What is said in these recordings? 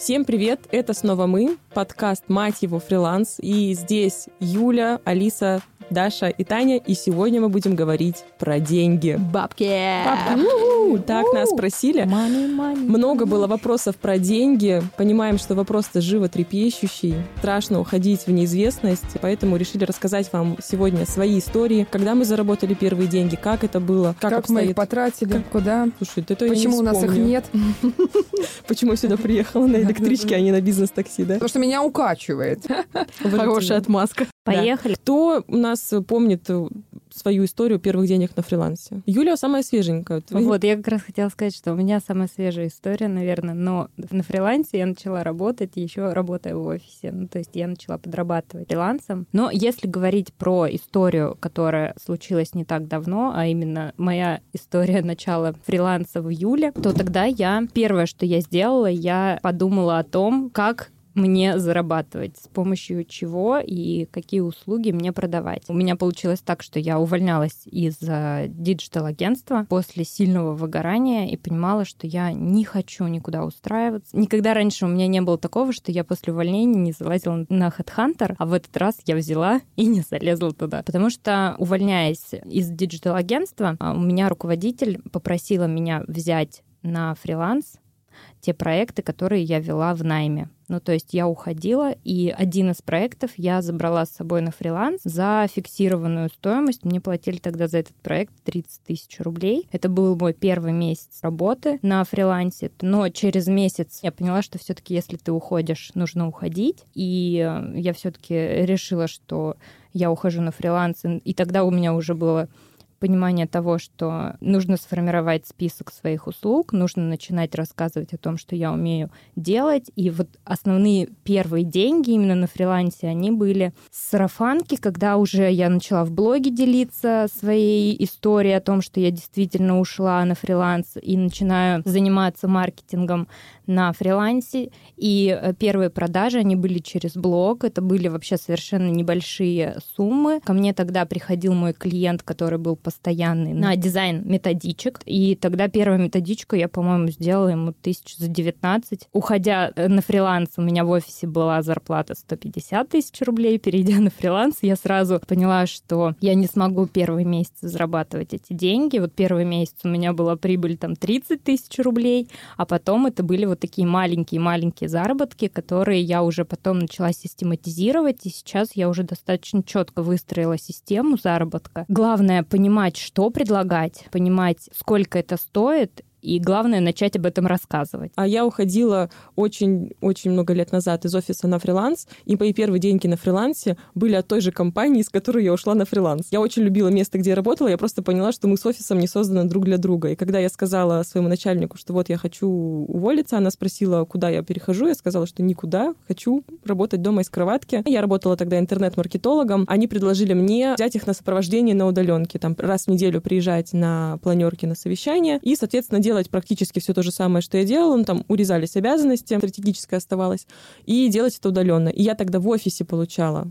Всем привет! Это снова мы, подкаст «Мать его фриланс». И здесь Юля, Алиса, Даша и Таня. И сегодня мы будем говорить про деньги. Бабки! Бабки! У-у-у! Так нас спросили. Money, money, Много money. было вопросов про деньги. Понимаем, что вопрос-то живо трепещущий. Страшно уходить в неизвестность. Поэтому решили рассказать вам сегодня свои истории. Когда мы заработали первые деньги, как это было, как, Как, мы их обстоит. потратили, куда, Слушай, это я не почему у нас их нет. Почему я сюда приехала на электричке, а не на бизнес-такси, да? Потому что меня укачивает. Хорошая отмазка. Поехали. Кто у нас помнит свою историю первых денег на фрилансе? Юля самая свеженькая. Твои- Вот, я как раз хотела сказать, что у меня самая свежая история, наверное, но на фрилансе я начала работать, еще работая в офисе. Ну, то есть я начала подрабатывать фрилансом. Но если говорить про историю, которая случилась не так давно, а именно моя история начала фриланса в июле, то тогда я, первое, что я сделала, я подумала о том, как мне зарабатывать, с помощью чего и какие услуги мне продавать. У меня получилось так, что я увольнялась из digital-агентства после сильного выгорания и понимала, что я не хочу никуда устраиваться. Никогда раньше у меня не было такого, что я после увольнения не залазила на HeadHunter, а в этот раз я взяла и не залезла туда. Потому что, увольняясь из digital-агентства, а, у меня руководитель попросила меня взять на фриланс те проекты, которые я вела в найме. Ну, то есть я уходила, и один из проектов я забрала с собой на фриланс за фиксированную стоимость. Мне платили тогда за этот проект 30 тысяч рублей. Это был мой первый месяц работы на фрилансе. Но через месяц я поняла, что все-таки, если ты уходишь, нужно уходить. И э, я все-таки решила, что я ухожу на фриланс. И тогда у меня уже было понимание того, что нужно сформировать список своих услуг, нужно начинать рассказывать о том, что я умею делать. И вот основные первые деньги именно на фрилансе, они были с сарафанки, когда уже я начала в блоге делиться своей историей о том, что я действительно ушла на фриланс и начинаю заниматься маркетингом на фрилансе. И э, первые продажи, они были через блог. Это были вообще совершенно небольшие суммы. Ко мне тогда приходил мой клиент, который был постоянный на дизайн методичек. И тогда первую методичку я, по-моему, сделала ему тысяч за 19. Уходя э, на фриланс, у меня в офисе была зарплата 150 тысяч рублей. Перейдя на фриланс, я сразу поняла, что я не смогу первый месяц зарабатывать эти деньги. Вот первый месяц у меня была прибыль там 30 тысяч рублей, а потом это были вот такие маленькие-маленькие заработки, которые я уже потом начала систематизировать, и сейчас я уже достаточно четко выстроила систему заработка. Главное понимать, что предлагать, понимать, сколько это стоит, и главное начать об этом рассказывать. А я уходила очень-очень много лет назад из офиса на фриланс, и мои первые деньги на фрилансе были от той же компании, из которой я ушла на фриланс. Я очень любила место, где я работала, я просто поняла, что мы с офисом не созданы друг для друга. И когда я сказала своему начальнику, что вот я хочу уволиться, она спросила, куда я перехожу, я сказала, что никуда, хочу работать дома из кроватки. Я работала тогда интернет-маркетологом. Они предложили мне взять их на сопровождение на удаленке, там раз в неделю приезжать на планерки, на совещания и, соответственно, делать практически все то же самое, что я делала. Ну, там урезались обязанности, стратегическое оставалось, и делать это удаленно. И я тогда в офисе получала,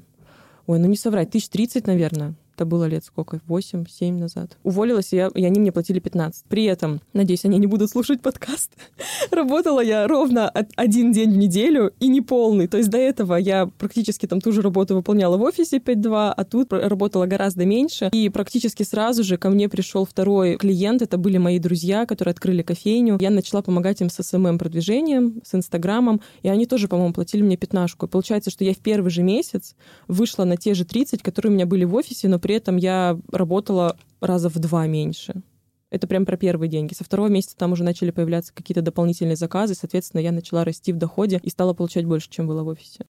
ой, ну не соврать, тысяч тридцать, наверное. Это было лет сколько? 8-7 назад. Уволилась, и, я, и они мне платили 15. При этом, надеюсь, они не будут слушать подкаст, работала я ровно один день в неделю и не полный. То есть до этого я практически там ту же работу выполняла в офисе 5-2, а тут работала гораздо меньше. И практически сразу же ко мне пришел второй клиент. Это были мои друзья, которые открыли кофейню. Я начала помогать им с СММ-продвижением, с Инстаграмом, и они тоже, по-моему, платили мне пятнашку. Получается, что я в первый же месяц вышла на те же 30, которые у меня были в офисе, но при этом я работала раза в два меньше. Это прям про первые деньги. Со второго месяца там уже начали появляться какие-то дополнительные заказы, соответственно, я начала расти в доходе и стала получать больше, чем было в офисе.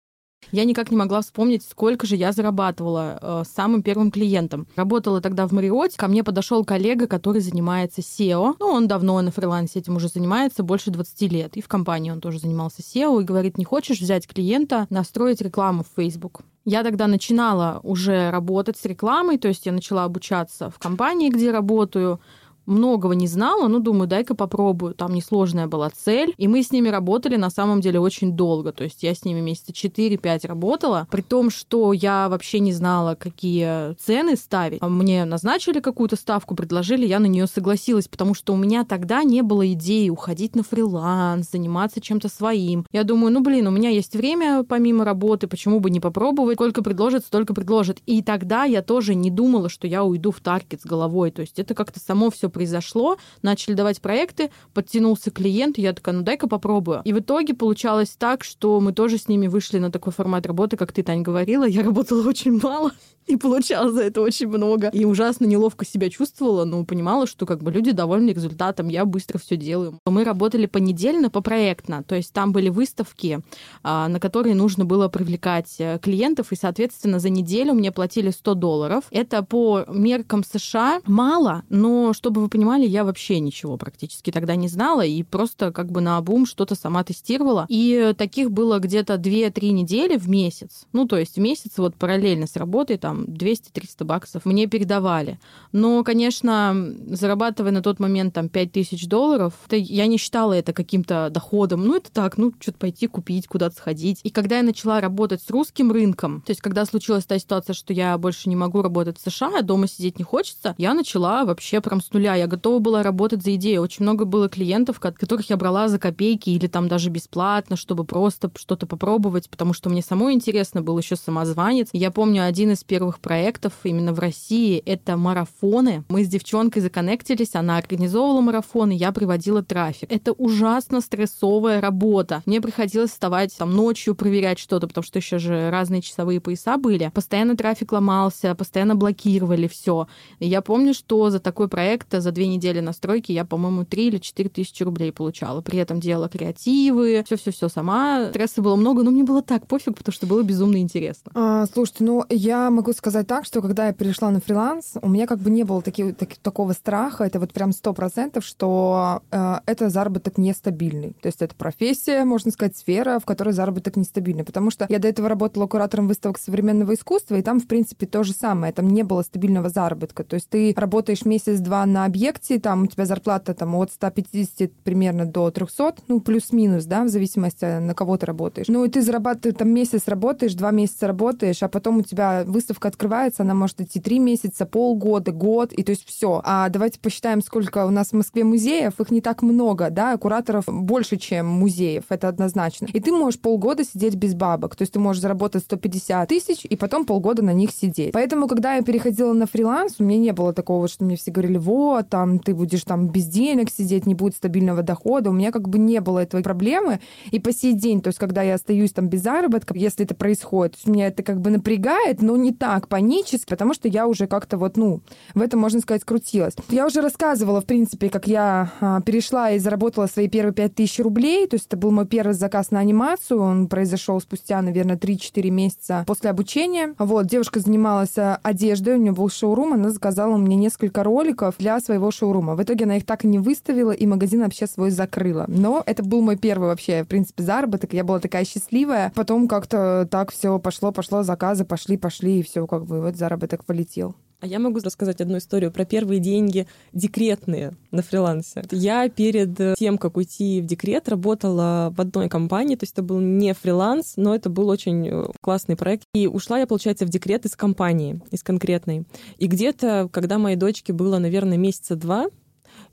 Я никак не могла вспомнить, сколько же я зарабатывала э, самым первым клиентом. Работала тогда в Мариоте. Ко мне подошел коллега, который занимается SEO. Ну, он давно на фрилансе этим уже занимается, больше 20 лет. И в компании он тоже занимался SEO. И говорит, не хочешь взять клиента, настроить рекламу в Facebook? Я тогда начинала уже работать с рекламой, то есть я начала обучаться в компании, где работаю, многого не знала, ну, думаю, дай-ка попробую. Там несложная была цель. И мы с ними работали на самом деле очень долго. То есть я с ними месяца 4-5 работала, при том, что я вообще не знала, какие цены ставить. Мне назначили какую-то ставку, предложили, я на нее согласилась, потому что у меня тогда не было идеи уходить на фриланс, заниматься чем-то своим. Я думаю, ну, блин, у меня есть время помимо работы, почему бы не попробовать? Сколько предложат, столько предложат. И тогда я тоже не думала, что я уйду в таргет с головой. То есть это как-то само все произошло. Начали давать проекты, подтянулся клиент, я такая, ну дай-ка попробую. И в итоге получалось так, что мы тоже с ними вышли на такой формат работы, как ты, Тань, говорила. Я работала очень мало и получала за это очень много. И ужасно неловко себя чувствовала, но понимала, что как бы люди довольны результатом, я быстро все делаю. Мы работали понедельно, по проектно, то есть там были выставки, а, на которые нужно было привлекать э, клиентов, и, соответственно, за неделю мне платили 100 долларов. Это по меркам США мало, но, чтобы вы понимали, я вообще ничего практически тогда не знала, и просто как бы на обум что-то сама тестировала. И таких было где-то 2-3 недели в месяц. Ну, то есть в месяц вот параллельно с работой там там 200-300 баксов мне передавали. Но, конечно, зарабатывая на тот момент там 5000 долларов, это, я не считала это каким-то доходом. Ну, это так, ну, что-то пойти купить, куда-то сходить. И когда я начала работать с русским рынком, то есть когда случилась та ситуация, что я больше не могу работать в США, дома сидеть не хочется, я начала вообще прям с нуля. Я готова была работать за идею. Очень много было клиентов, которых я брала за копейки или там даже бесплатно, чтобы просто что-то попробовать, потому что мне самой интересно был еще самозванец. Я помню один из первых проектов именно в России — это марафоны. Мы с девчонкой законнектились, она организовывала марафоны, я приводила трафик. Это ужасно стрессовая работа. Мне приходилось вставать там ночью, проверять что-то, потому что еще же разные часовые пояса были. Постоянно трафик ломался, постоянно блокировали все. И я помню, что за такой проект, за две недели настройки я, по-моему, 3 или 4 тысячи рублей получала. При этом делала креативы, все-все-все сама. Стресса было много, но мне было так пофиг, потому что было безумно интересно. А, слушайте, ну я могу сказать так, что когда я перешла на фриланс, у меня как бы не было таки, так, такого страха, это вот прям сто процентов, что э, это заработок нестабильный. То есть это профессия, можно сказать, сфера, в которой заработок нестабильный. Потому что я до этого работала куратором выставок современного искусства, и там, в принципе, то же самое. Там не было стабильного заработка. То есть ты работаешь месяц-два на объекте, там у тебя зарплата там от 150 примерно до 300, ну, плюс-минус, да, в зависимости, на кого ты работаешь. Ну, и ты зарабатываешь, там месяц работаешь, два месяца работаешь, а потом у тебя выставка открывается, она может идти три месяца, полгода, год, и то есть все. А давайте посчитаем, сколько у нас в Москве музеев, их не так много, да, кураторов больше, чем музеев, это однозначно. И ты можешь полгода сидеть без бабок, то есть ты можешь заработать 150 тысяч и потом полгода на них сидеть. Поэтому, когда я переходила на фриланс, у меня не было такого, что мне все говорили, вот, там, ты будешь там без денег сидеть, не будет стабильного дохода. У меня как бы не было этой проблемы. И по сей день, то есть когда я остаюсь там без заработка, если это происходит, меня это как бы напрягает, но не так панически, потому что я уже как-то вот, ну, в этом, можно сказать, крутилась. Я уже рассказывала, в принципе, как я а, перешла и заработала свои первые 5000 рублей, то есть это был мой первый заказ на анимацию, он произошел спустя, наверное, 3-4 месяца после обучения. Вот, девушка занималась а, одеждой, у нее был шоурум, она заказала мне несколько роликов для своего шоурума. В итоге она их так и не выставила, и магазин вообще свой закрыла. Но это был мой первый вообще, в принципе, заработок, я была такая счастливая. Потом как-то так все пошло, пошло, заказы пошли, пошли, и все как бы вот заработок полетел. А я могу рассказать одну историю про первые деньги декретные на фрилансе. Я перед тем, как уйти в декрет, работала в одной компании, то есть это был не фриланс, но это был очень э, классный проект. И ушла я, получается, в декрет из компании, из конкретной. И где-то, когда моей дочке было, наверное, месяца два,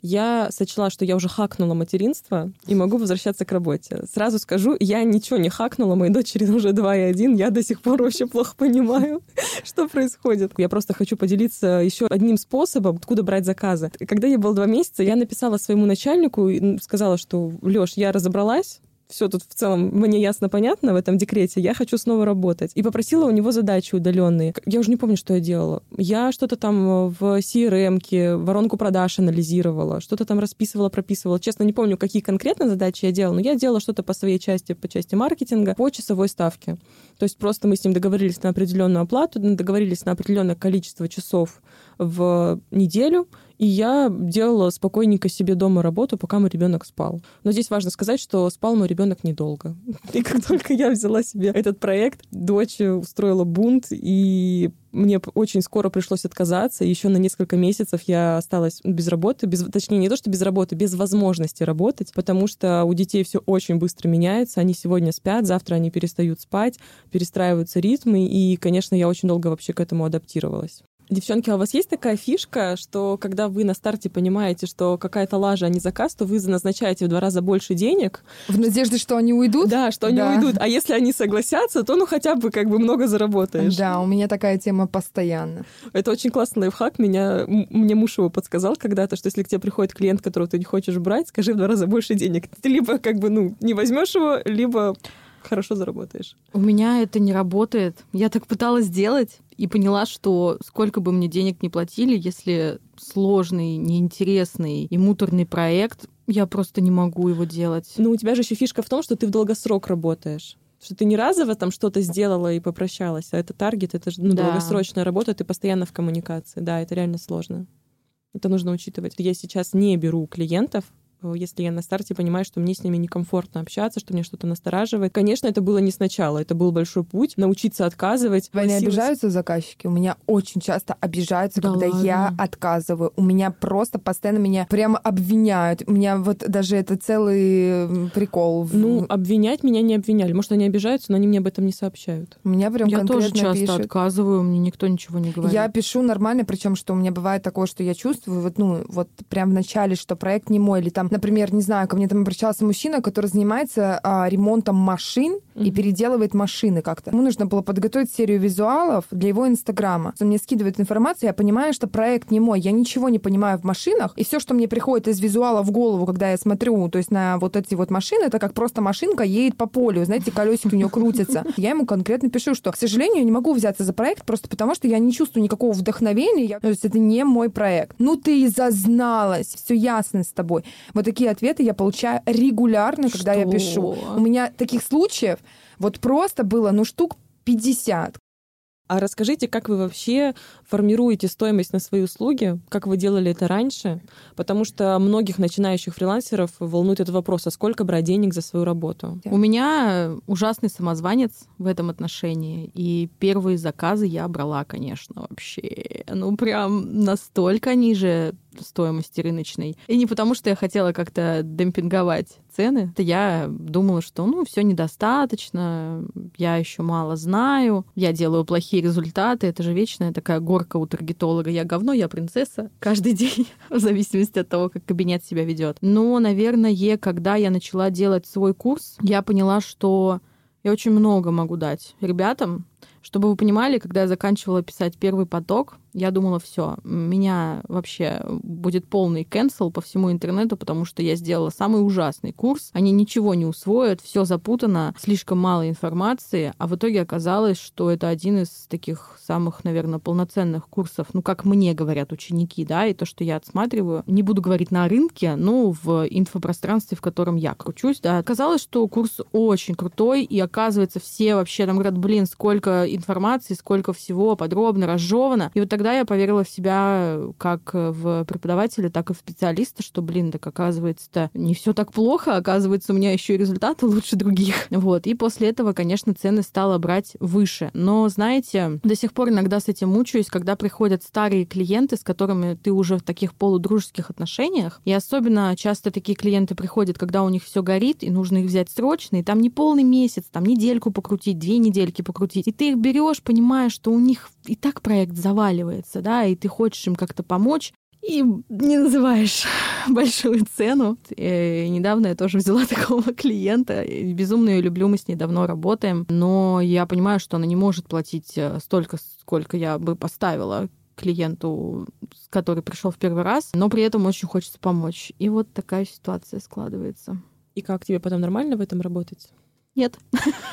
я сочла, что я уже хакнула материнство и могу возвращаться к работе. Сразу скажу, я ничего не хакнула, моей дочери уже 2,1, я до сих пор вообще плохо понимаю, что происходит. Я просто хочу поделиться еще одним способом, откуда брать заказы. Когда я был два месяца, я написала своему начальнику и сказала, что, Лёш, я разобралась, все тут в целом мне ясно понятно в этом декрете, я хочу снова работать. И попросила у него задачи удаленные. Я уже не помню, что я делала. Я что-то там в CRM-ке, воронку продаж анализировала, что-то там расписывала, прописывала. Честно, не помню, какие конкретно задачи я делала, но я делала что-то по своей части, по части маркетинга, по часовой ставке. То есть просто мы с ним договорились на определенную оплату, договорились на определенное количество часов в неделю, и я делала спокойненько себе дома работу, пока мой ребенок спал. Но здесь важно сказать, что спал мой ребенок недолго. И как только я взяла себе этот проект, дочь устроила бунт и мне очень скоро пришлось отказаться. Еще на несколько месяцев я осталась без работы, без, точнее, не то, что без работы, без возможности работать, потому что у детей все очень быстро меняется. Они сегодня спят, завтра они перестают спать, перестраиваются ритмы, и, конечно, я очень долго вообще к этому адаптировалась. Девчонки, а у вас есть такая фишка, что когда вы на старте понимаете, что какая-то лажа, а не заказ, то вы назначаете в два раза больше денег? В надежде, что они уйдут? Да, что они да. уйдут. А если они согласятся, то ну хотя бы как бы много заработаешь. Да, у меня такая тема постоянно. Это очень классный лайфхак. Меня, мне муж его подсказал когда-то, что если к тебе приходит клиент, которого ты не хочешь брать, скажи в два раза больше денег. Ты либо как бы ну не возьмешь его, либо хорошо заработаешь. У меня это не работает. Я так пыталась сделать и поняла, что сколько бы мне денег не платили, если сложный, неинтересный и муторный проект, я просто не могу его делать. Ну, у тебя же еще фишка в том, что ты в долгосрок работаешь что ты не разово там что-то сделала и попрощалась, а это таргет, это же ну, да. долгосрочная работа, ты постоянно в коммуникации. Да, это реально сложно. Это нужно учитывать. Я сейчас не беру клиентов, если я на старте понимаю, что мне с ними некомфортно общаться, что мне что-то настораживает. Конечно, это было не сначала, это был большой путь, научиться отказывать. Они обижаются заказчики? У меня очень часто обижаются, да когда ладно? я отказываю. У меня просто постоянно меня прямо обвиняют. У меня вот даже это целый прикол. Ну, обвинять меня не обвиняли. Может, они обижаются, но они мне об этом не сообщают. У меня прям я конкретно тоже часто пишут. отказываю, мне никто ничего не говорит. Я пишу нормально, причем что у меня бывает такое, что я чувствую, вот, ну, вот прям в начале, что проект не мой, или там Например, не знаю, ко мне там обращался мужчина, который занимается а, ремонтом машин mm-hmm. и переделывает машины как-то. Ему нужно было подготовить серию визуалов для его инстаграма. Он мне скидывает информацию, я понимаю, что проект не мой, я ничего не понимаю в машинах, и все, что мне приходит из визуала в голову, когда я смотрю, то есть на вот эти вот машины, это как просто машинка едет по полю, знаете, колесики у нее крутятся. Я ему конкретно пишу, что, к сожалению, я не могу взяться за проект просто потому, что я не чувствую никакого вдохновения, то есть это не мой проект. Ну ты и зазналась, все ясно с тобой. Вот такие ответы я получаю регулярно, когда Что? я пишу. У меня таких случаев вот просто было, ну, штук 50. А расскажите, как вы вообще формируете стоимость на свои услуги, как вы делали это раньше, потому что многих начинающих фрилансеров волнует этот вопрос, а сколько брать денег за свою работу? У меня ужасный самозванец в этом отношении, и первые заказы я брала, конечно, вообще, ну прям настолько ниже стоимости рыночной. И не потому, что я хотела как-то демпинговать цены. Это я думала, что ну все недостаточно, я еще мало знаю, я делаю плохие результаты. Это же вечная такая горка у таргетолога. Я говно, я принцесса. Каждый день, в зависимости от того, как кабинет себя ведет. Но, наверное, когда я начала делать свой курс, я поняла, что я очень много могу дать ребятам. Чтобы вы понимали, когда я заканчивала писать первый поток, я думала, все, меня вообще будет полный cancel по всему интернету, потому что я сделала самый ужасный курс. Они ничего не усвоят, все запутано, слишком мало информации, а в итоге оказалось, что это один из таких самых, наверное, полноценных курсов, ну, как мне говорят ученики, да, и то, что я отсматриваю. Не буду говорить на рынке, но в инфопространстве, в котором я кручусь, да. Оказалось, что курс очень крутой, и оказывается, все вообще там говорят, блин, сколько информации, сколько всего подробно разжевано. И вот так тогда я поверила в себя как в преподавателя, так и в специалиста, что, блин, так оказывается-то не все так плохо, оказывается, у меня еще и результаты лучше других. Вот. И после этого, конечно, цены стала брать выше. Но, знаете, до сих пор иногда с этим мучаюсь, когда приходят старые клиенты, с которыми ты уже в таких полудружеских отношениях. И особенно часто такие клиенты приходят, когда у них все горит, и нужно их взять срочно, и там не полный месяц, там недельку покрутить, две недельки покрутить. И ты их берешь, понимая, что у них и так проект заваливает оказывается, да, и ты хочешь им как-то помочь, и не называешь большую цену. И недавно я тоже взяла такого клиента. Безумно ее люблю, мы с ней давно работаем. Но я понимаю, что она не может платить э, столько, сколько я бы поставила клиенту, который пришел в первый раз, но при этом очень хочется помочь. И вот такая ситуация складывается. И как тебе потом нормально в этом работать? Нет.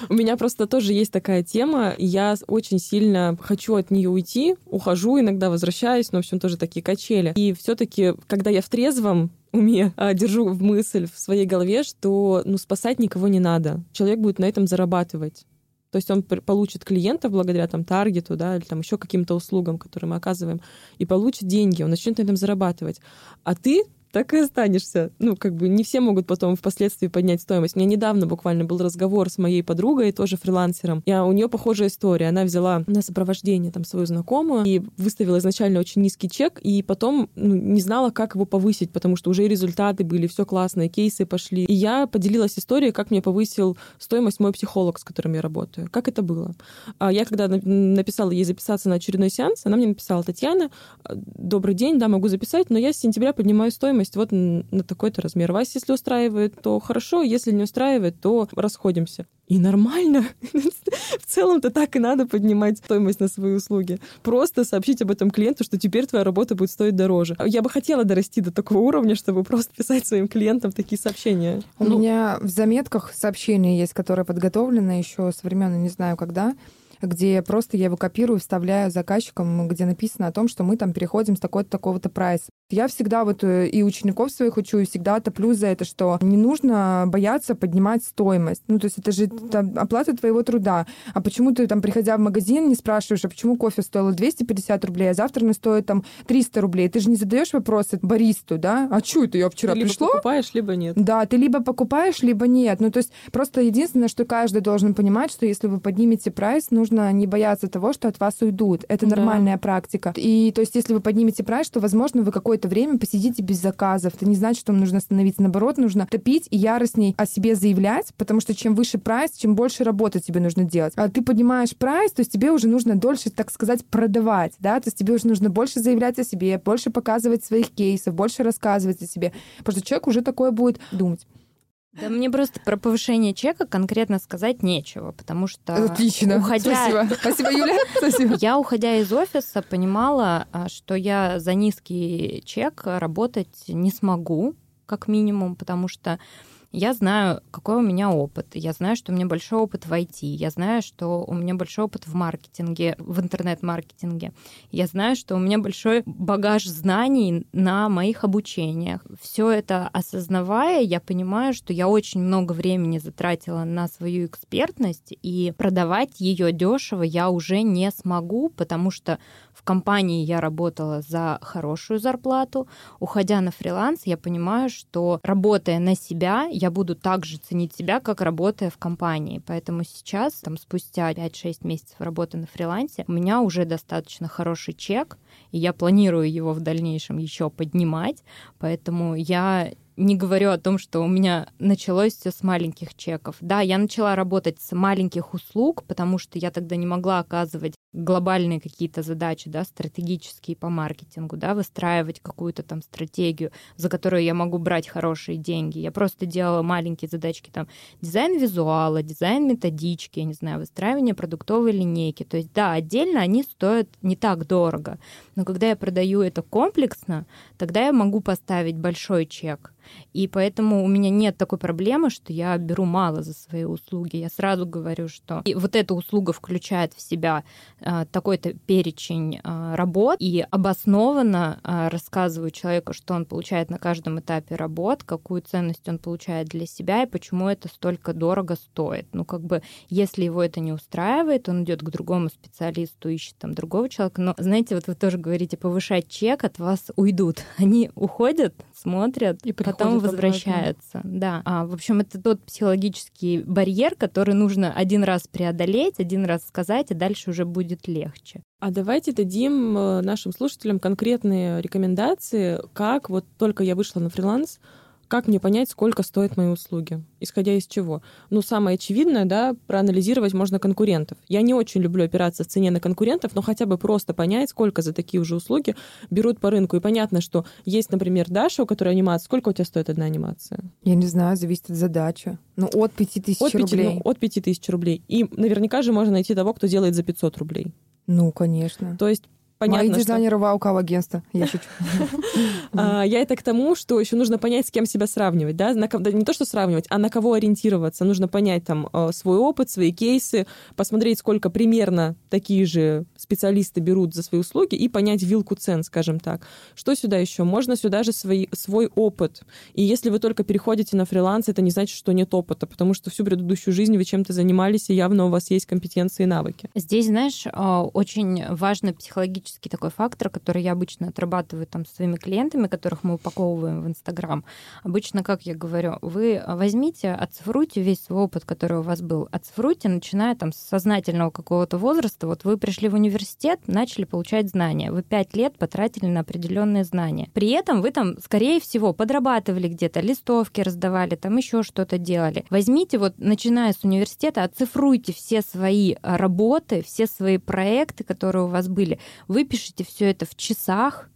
У меня просто тоже есть такая тема. Я очень сильно хочу от нее уйти, ухожу, иногда возвращаюсь, но, в общем, тоже такие качели. И все-таки, когда я в трезвом уме а, держу в мысль в своей голове, что ну, спасать никого не надо. Человек будет на этом зарабатывать. То есть он получит клиентов благодаря там таргету, да, или там еще каким-то услугам, которые мы оказываем, и получит деньги, он начнет на этом зарабатывать. А ты так и останешься. Ну, как бы не все могут потом впоследствии поднять стоимость. У меня недавно буквально был разговор с моей подругой, тоже фрилансером. И у нее похожая история. Она взяла на сопровождение там свою знакомую и выставила изначально очень низкий чек, и потом ну, не знала, как его повысить, потому что уже результаты были, все классные, кейсы пошли. И я поделилась историей, как мне повысил стоимость мой психолог, с которым я работаю. Как это было? А я когда написала ей записаться на очередной сеанс, она мне написала, Татьяна, добрый день, да, могу записать, но я с сентября поднимаю стоимость вот на такой-то размер. Вас, если устраивает, то хорошо, если не устраивает, то расходимся. И нормально. В целом-то так и надо поднимать стоимость на свои услуги. Просто сообщить об этом клиенту, что теперь твоя работа будет стоить дороже. Я бы хотела дорасти до такого уровня, чтобы просто писать своим клиентам такие сообщения. У ну, меня в заметках сообщения есть, которые подготовлены еще с времен, не знаю когда, где просто я его копирую, вставляю заказчикам, где написано о том, что мы там переходим с такого-то такого-то прайса. Я всегда вот э, и учеников своих учу, и всегда топлю за это, что не нужно бояться поднимать стоимость. Ну, то есть это же там, оплата твоего труда. А почему ты там, приходя в магазин, не спрашиваешь, а почему кофе стоило 250 рублей, а завтра он стоит там 300 рублей? Ты же не задаешь вопросы баристу, да? А что это я вчера ты пришло? либо покупаешь, либо нет. Да, ты либо покупаешь, либо нет. Ну, то есть просто единственное, что каждый должен понимать, что если вы поднимете прайс, нужно не бояться того, что от вас уйдут. Это да. нормальная практика. И то есть если вы поднимете прайс, то, возможно, вы какое-то время посидите без заказов. Это не значит, что вам нужно остановиться. Наоборот, нужно топить и яростней о себе заявлять, потому что чем выше прайс, чем больше работы тебе нужно делать. А ты поднимаешь прайс, то есть тебе уже нужно дольше, так сказать, продавать, да, то есть тебе уже нужно больше заявлять о себе, больше показывать своих кейсов, больше рассказывать о себе, потому что человек уже такое будет думать. Да мне просто про повышение чека конкретно сказать нечего, потому что... Отлично. Уходя... Спасибо. Спасибо, Юля. Спасибо. Я, уходя из офиса, понимала, а, что я за низкий чек работать не смогу, как минимум, потому что я знаю, какой у меня опыт. Я знаю, что у меня большой опыт в IT. Я знаю, что у меня большой опыт в маркетинге, в интернет-маркетинге. Я знаю, что у меня большой багаж знаний на моих обучениях. Все это осознавая, я понимаю, что я очень много времени затратила на свою экспертность, и продавать ее дешево я уже не смогу, потому что в компании я работала за хорошую зарплату. Уходя на фриланс, я понимаю, что работая на себя, я буду так же ценить себя, как работая в компании. Поэтому сейчас, там, спустя 5-6 месяцев работы на фрилансе, у меня уже достаточно хороший чек, и я планирую его в дальнейшем еще поднимать. Поэтому я не говорю о том, что у меня началось все с маленьких чеков. Да, я начала работать с маленьких услуг, потому что я тогда не могла оказывать глобальные какие-то задачи, да, стратегические по маркетингу, да, выстраивать какую-то там стратегию, за которую я могу брать хорошие деньги. Я просто делала маленькие задачки, там, дизайн визуала, дизайн методички, я не знаю, выстраивание продуктовой линейки. То есть, да, отдельно они стоят не так дорого, но когда я продаю это комплексно, тогда я могу поставить большой чек. И поэтому у меня нет такой проблемы, что я беру мало за свои услуги. Я сразу говорю, что и вот эта услуга включает в себя такой-то перечень э, работ и обоснованно э, рассказываю человеку, что он получает на каждом этапе работ, какую ценность он получает для себя и почему это столько дорого стоит. Ну, как бы, если его это не устраивает, он идет к другому специалисту, ищет там другого человека. Но, знаете, вот вы тоже говорите, повышать чек, от вас уйдут. Они уходят, смотрят, и потом возвращаются. Обратно. Да. А, в общем, это тот психологический барьер, который нужно один раз преодолеть, один раз сказать, и дальше уже будет легче. А давайте дадим э, нашим слушателям конкретные рекомендации, как вот только я вышла на фриланс, как мне понять, сколько стоят мои услуги? Исходя из чего? Ну, самое очевидное, да, проанализировать можно конкурентов. Я не очень люблю опираться в цене на конкурентов, но хотя бы просто понять, сколько за такие уже услуги берут по рынку. И понятно, что есть, например, Даша, у которой анимация. Сколько у тебя стоит одна анимация? Я не знаю, зависит от задачи. Ну, от 5000 от 5, рублей. Ну, от 5000 рублей. И наверняка же можно найти того, кто делает за 500 рублей. Ну, конечно. То есть понятно, Мои дизайнеры что... вау агентства. Я шучу. А, я это к тому, что еще нужно понять, с кем себя сравнивать, да, не то, что сравнивать, а на кого ориентироваться. Нужно понять там э, свой опыт, свои кейсы, посмотреть, сколько примерно такие же специалисты берут за свои услуги и понять вилку цен, скажем так. Что сюда еще? Можно сюда же свой, свой опыт. И если вы только переходите на фриланс, это не значит, что нет опыта, потому что всю предыдущую жизнь вы чем-то занимались, и явно у вас есть компетенции и навыки. Здесь, знаешь, а, очень важно психологически психологический такой фактор, который я обычно отрабатываю там со своими клиентами, которых мы упаковываем в Инстаграм. Обычно, как я говорю, вы возьмите, оцифруйте весь свой опыт, который у вас был. Оцифруйте, начиная там с сознательного какого-то возраста. Вот вы пришли в университет, начали получать знания. Вы пять лет потратили на определенные знания. При этом вы там, скорее всего, подрабатывали где-то, листовки раздавали, там еще что-то делали. Возьмите вот, начиная с университета, оцифруйте все свои работы, все свои проекты, которые у вас были. Выпишите все это в часах,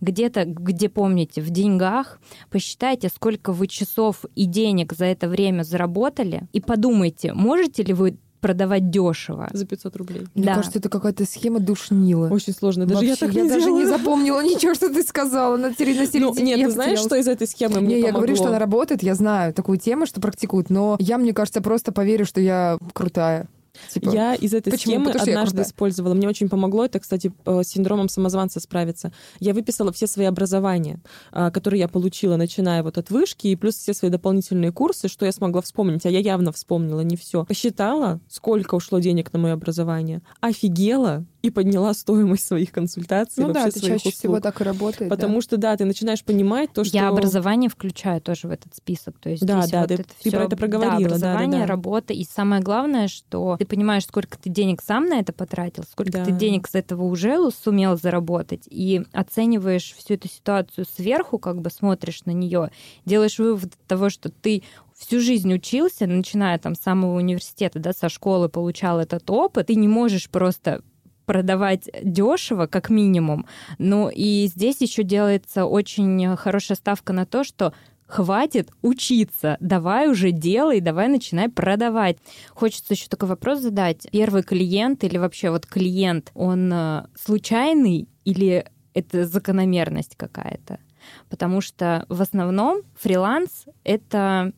где-то, где помните, в деньгах, посчитайте, сколько вы часов и денег за это время заработали, и подумайте, можете ли вы продавать дешево. За 500 рублей. Мне Да. кажется, это какая-то схема душнила. Очень сложно. Даже я Вообще, так не даже не делала. запомнила ничего, что ты сказала на, середине. Ну, нет, я ты знаешь, что из этой схемы мне Не, я говорю, что она работает, я знаю такую тему, что практикуют, но я, мне кажется, просто поверю, что я крутая. Типа, Я из этой Почему? схемы Потому однажды использовала. Мне очень помогло это, кстати, э, с синдромом самозванца справиться. Я выписала все свои образования, а, которые я получила, начиная вот от вышки, и плюс все свои дополнительные курсы, что я смогла вспомнить. А я явно вспомнила не все. Посчитала, сколько ушло денег на мое образование. Офигела и подняла стоимость своих консультаций, ну да, вообще это своих чаще услуг. всего так и работает. Потому что, да, ты начинаешь понимать то, что... Я образование включаю тоже в этот список. То есть Да, здесь да, вот ты- это ты про всё- это проговорила, Да, да, да, образование, да. работа. И самое главное, что ты понимаешь, сколько ты денег сам на это потратил, сколько Да. ты денег с этого уже сумел заработать, и оцениваешь всю эту ситуацию сверху, как бы смотришь на нее, делаешь вывод того, что ты всю жизнь учился, начиная там с самого университета, да, со школы получал этот опыт, ты не можешь просто продавать дешево, как минимум. Ну и здесь еще делается очень хорошая ставка на то, что хватит учиться, давай уже делай, давай начинай продавать. Хочется еще такой вопрос задать. Первый клиент или вообще вот клиент, он э, случайный или это закономерность какая-то? Потому что в основном фриланс — это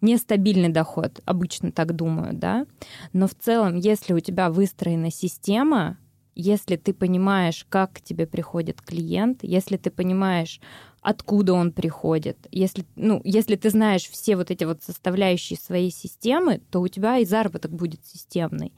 нестабильный доход, обычно так думают, да? Но в целом, если у тебя выстроена система, если ты понимаешь, как к тебе приходит клиент, если ты понимаешь, откуда он приходит, если, ну, если ты знаешь все вот эти вот составляющие своей системы, то у тебя и заработок будет системный.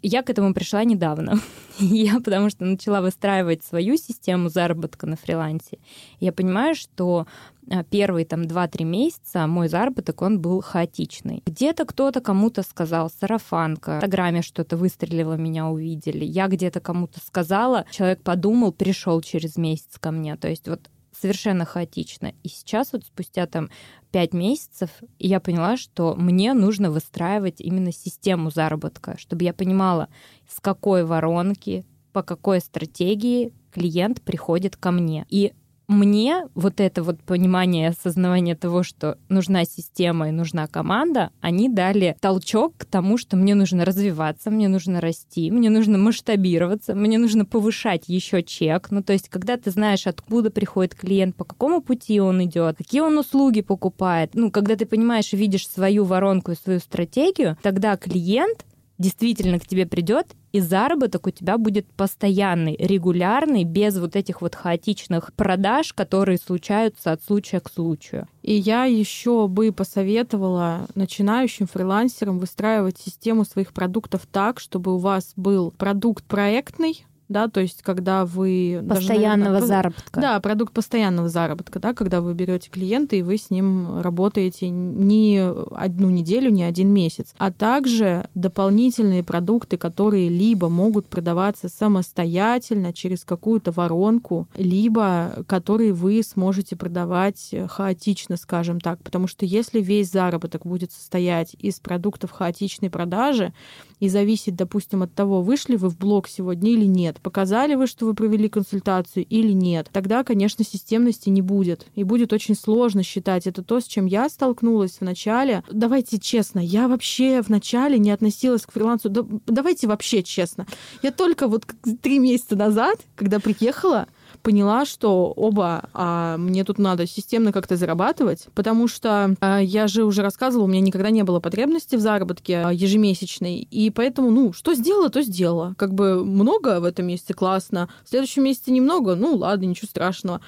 Я к этому пришла недавно. Я потому что начала выстраивать свою систему заработка на фрилансе. Я понимаю, что а, первые там 2-3 месяца мой заработок, он был хаотичный. Где-то кто-то кому-то сказал, сарафанка, в Инстаграме что-то выстрелило, меня увидели. Я где-то кому-то сказала, человек подумал, пришел через месяц ко мне. То есть вот совершенно хаотично. И сейчас вот спустя там пять месяцев я поняла, что мне нужно выстраивать именно систему заработка, чтобы я понимала, с какой воронки, по какой стратегии клиент приходит ко мне. И мне вот это вот понимание, осознавание того, что нужна система и нужна команда, они дали толчок к тому, что мне нужно развиваться, мне нужно расти, мне нужно масштабироваться, мне нужно повышать еще чек. Ну, то есть, когда ты знаешь, откуда приходит клиент, по какому пути он идет, какие он услуги покупает, ну, когда ты понимаешь и видишь свою воронку и свою стратегию, тогда клиент действительно к тебе придет, и заработок у тебя будет постоянный, регулярный, без вот этих вот хаотичных продаж, которые случаются от случая к случаю. И я еще бы посоветовала начинающим фрилансерам выстраивать систему своих продуктов так, чтобы у вас был продукт проектный, да, то есть когда вы даже, Постоянного наверное, заработка. Да, продукт постоянного заработка, да, когда вы берете клиента и вы с ним работаете не одну неделю, не один месяц, а также дополнительные продукты, которые либо могут продаваться самостоятельно через какую-то воронку, либо которые вы сможете продавать хаотично, скажем так, потому что если весь заработок будет состоять из продуктов хаотичной продажи и зависеть, допустим, от того, вышли вы в блог сегодня или нет, показали вы, что вы провели консультацию или нет, тогда, конечно, системности не будет. И будет очень сложно считать. Это то, с чем я столкнулась в начале. Давайте честно, я вообще в начале не относилась к фрилансу. Да- давайте вообще честно. Я только вот три месяца назад, когда приехала, поняла, что оба, а мне тут надо системно как-то зарабатывать, потому что а, я же уже рассказывала, у меня никогда не было потребности в заработке а, ежемесячной, и поэтому, ну, что сделала, то сделала. Как бы много в этом месяце классно, в следующем месяце немного, ну, ладно, ничего страшного.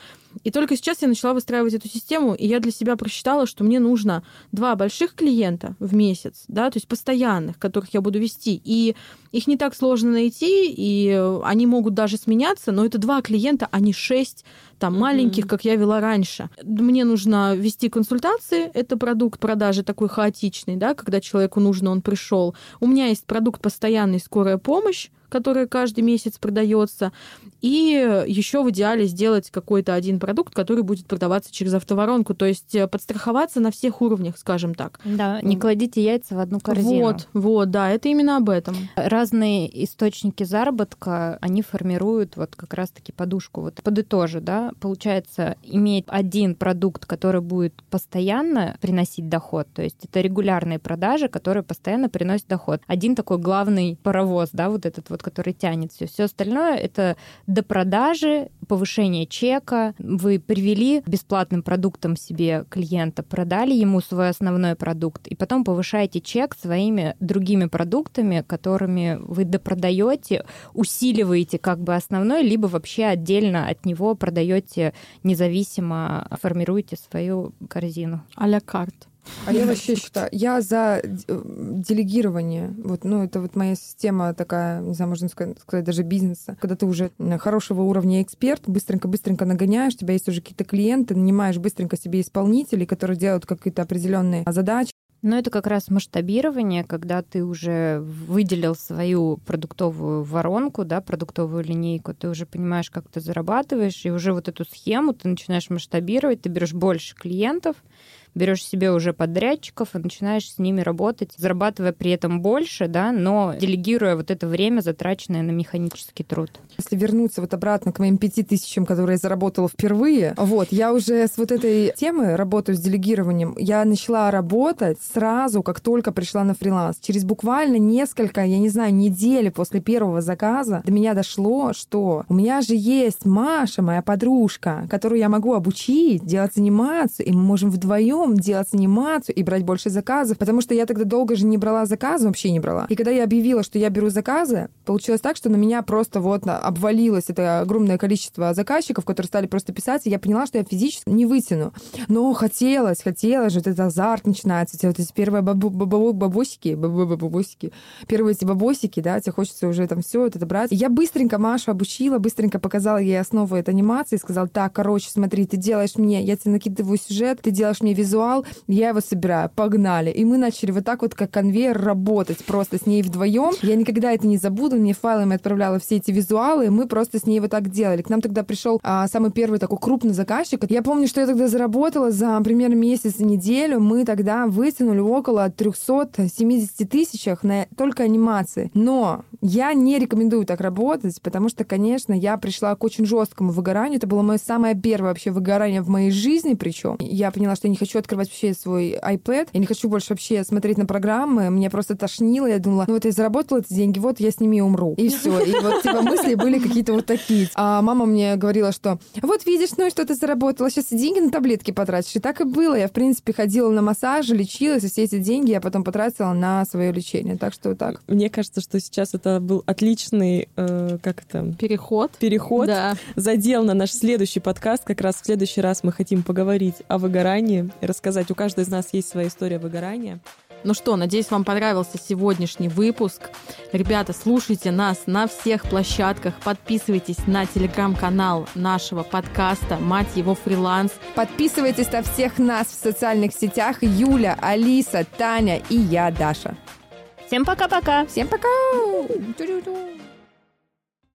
И только сейчас я начала выстраивать эту систему, и я для себя просчитала, что мне нужно два больших клиента в месяц, да, то есть постоянных, которых я буду вести, и их не так сложно найти, и они могут даже сменяться, но это два клиента, а не шесть там маленьких, mm-hmm. как я вела раньше. Мне нужно вести консультации, это продукт продажи такой хаотичный, да, когда человеку нужно, он пришел. У меня есть продукт постоянный скорая помощь, которая каждый месяц продается, и еще в идеале сделать какой-то один продукт, который будет продаваться через автоворонку, то есть э, подстраховаться на всех уровнях, скажем так. Да, не кладите яйца в одну корзину. Вот, вот, да, это именно об этом. Разные источники заработка, они формируют вот как раз-таки подушку. Вот подытожу, да, получается, иметь один продукт, который будет постоянно приносить доход, то есть это регулярные продажи, которые постоянно приносят доход. Один такой главный паровоз, да, вот этот вот который тянет все. Все остальное это до продажи, повышение чека. Вы привели бесплатным продуктом себе клиента, продали ему свой основной продукт, и потом повышаете чек своими другими продуктами, которыми вы допродаете, усиливаете как бы основной, либо вообще отдельно от него продаете независимо, формируете свою корзину. А-ля карт. А я вообще считаю, я за э, делегирование. Вот, ну, это вот моя система такая, не знаю, можно сказать, даже бизнеса. Когда ты уже хорошего уровня эксперт, быстренько-быстренько нагоняешь, у тебя есть уже какие-то клиенты, нанимаешь быстренько себе исполнителей, которые делают какие-то определенные задачи. Но это как раз масштабирование, когда ты уже выделил свою продуктовую воронку, да, продуктовую линейку, ты уже понимаешь, как ты зарабатываешь, и уже вот эту схему ты начинаешь масштабировать, ты берешь больше клиентов, берешь себе уже подрядчиков и начинаешь с ними работать, зарабатывая при этом больше, да, но делегируя вот это время, затраченное на механический труд. Если вернуться вот обратно к моим пяти тысячам, которые я заработала впервые, вот, я уже с вот этой темы работаю с делегированием. Я начала работать сразу, как только пришла на фриланс. Через буквально несколько, я не знаю, недели после первого заказа до меня дошло, что у меня же есть Маша, моя подружка, которую я могу обучить, делать анимацию, и мы можем вдвоем днем делать анимацию и брать больше заказов, потому что я тогда долго же не брала заказы, вообще не брала. И когда я объявила, что я беру заказы, получилось так, что на меня просто вот обвалилось это огромное количество заказчиков, которые стали просто писать, и я поняла, что я физически не вытяну. Но хотелось, хотелось вот этот азарт начинается, эти вот эти первые бабу, бабу, бабусики, бабу, бабусики, первые эти бабосики, да, тебе хочется уже там все вот это брать. И я быстренько Машу обучила, быстренько показала ей основу этой анимации, сказала, так, короче, смотри, ты делаешь мне, я тебе накидываю сюжет, ты делаешь мне визуал, визуал, я его собираю, погнали. И мы начали вот так вот, как конвейер, работать просто с ней вдвоем. Я никогда это не забуду, мне файлами отправляла все эти визуалы, и мы просто с ней вот так делали. К нам тогда пришел а, самый первый такой крупный заказчик. Я помню, что я тогда заработала за примерно месяц и неделю. Мы тогда вытянули около 370 тысячах на только анимации. Но я не рекомендую так работать, потому что, конечно, я пришла к очень жесткому выгоранию. Это было мое самое первое вообще выгорание в моей жизни, причем. Я поняла, что я не хочу открывать вообще свой iPad. Я не хочу больше вообще смотреть на программы. Мне просто тошнило. Я думала, ну вот я заработала эти деньги, вот я с ними умру. И все. И вот типа мысли были какие-то вот такие. А мама мне говорила, что вот видишь, ну и что ты заработала, сейчас и деньги на таблетки потратишь. И так и было. Я, в принципе, ходила на массажи, лечилась, и все эти деньги я потом потратила на свое лечение. Так что так. Мне кажется, что сейчас это был отличный, э, как это? Переход. Переход. Да. Задел на наш следующий подкаст. Как раз в следующий раз мы хотим поговорить о выгорании рассказать. У каждого из нас есть своя история выгорания. Ну что, надеюсь, вам понравился сегодняшний выпуск. Ребята, слушайте нас на всех площадках, подписывайтесь на телеграм-канал нашего подкаста «Мать его фриланс». Подписывайтесь на всех нас в социальных сетях. Юля, Алиса, Таня и я, Даша. Всем пока-пока. Всем пока.